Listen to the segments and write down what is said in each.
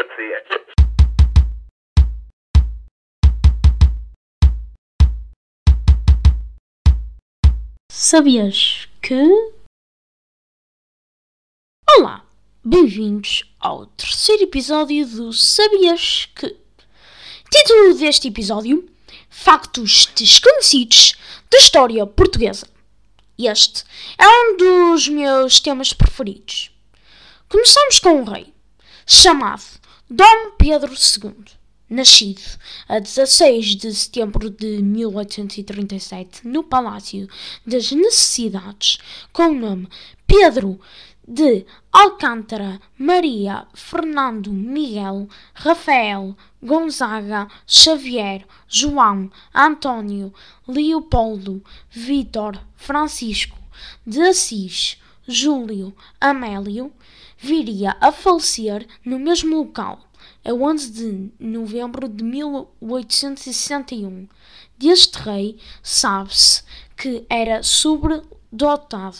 simpatia. Sabias que. Olá, bem-vindos ao terceiro episódio do Sabias que. Título deste episódio: Factos desconhecidos da história portuguesa. Este é um dos meus temas preferidos. Começamos com um rei chamado Dom Pedro II, nascido a 16 de setembro de 1837 no Palácio das Necessidades, com o nome Pedro de Alcântara Maria Fernando Miguel Rafael Gonzaga Xavier João Antônio Leopoldo Vítor Francisco de Assis Júlio Amélio viria a falecer no mesmo local a 11 de novembro de 1861. Deste rei sabe-se que era sobredotado.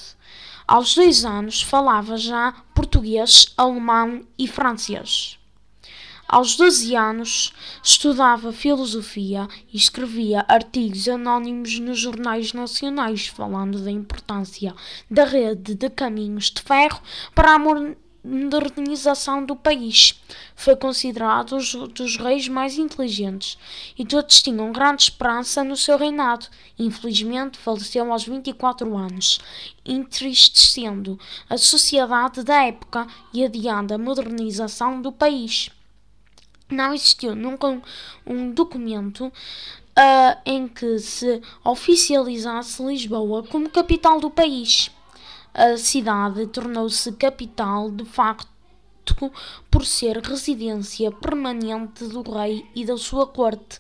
Aos dois anos falava já português, alemão e francês. Aos 12 anos estudava filosofia e escrevia artigos anónimos nos jornais nacionais falando da importância da rede de caminhos de ferro para a modernização do país. Foi considerado um dos reis mais inteligentes e todos tinham grande esperança no seu reinado. Infelizmente, faleceu aos 24 anos, entristecendo a sociedade da época e adiando a modernização do país. Não existiu nunca um documento uh, em que se oficializasse Lisboa como capital do país. A cidade tornou-se capital de facto por ser residência permanente do rei e da sua corte.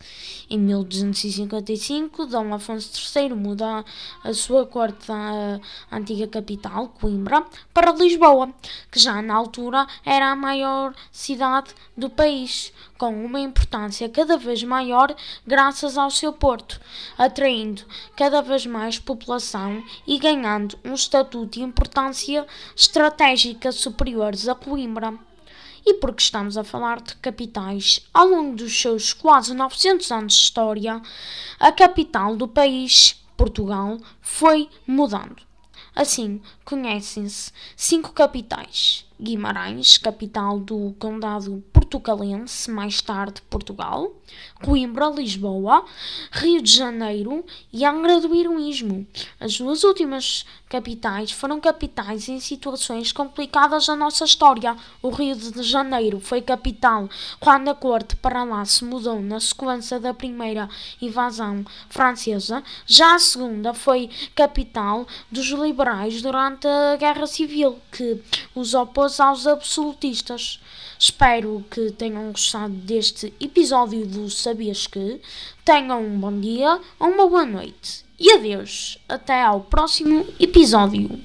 Em 1255, Dom Afonso III muda a sua corte da antiga capital, Coimbra, para Lisboa, que já na altura era a maior cidade do país, com uma importância cada vez maior graças ao seu porto, atraindo cada vez mais população e ganhando um estatuto de importância estratégica superiores a Coimbra e porque estamos a falar de capitais, ao longo dos seus quase 900 anos de história, a capital do país, Portugal, foi mudando. Assim, conhecem-se cinco capitais: Guimarães, capital do Condado Portucalense, mais tarde Portugal, Coimbra, Lisboa, Rio de Janeiro e Angra do Heroísmo. As duas últimas capitais foram capitais em situações complicadas da nossa história. O Rio de Janeiro foi capital quando a corte para lá se mudou na sequência da primeira invasão francesa. Já a segunda foi capital dos liberais durante a Guerra Civil, que os opôs aos absolutistas. Espero que tenham gostado deste episódio do Sabias Que. Tenham um bom dia uma boa noite. E adeus. Até ao próximo episódio.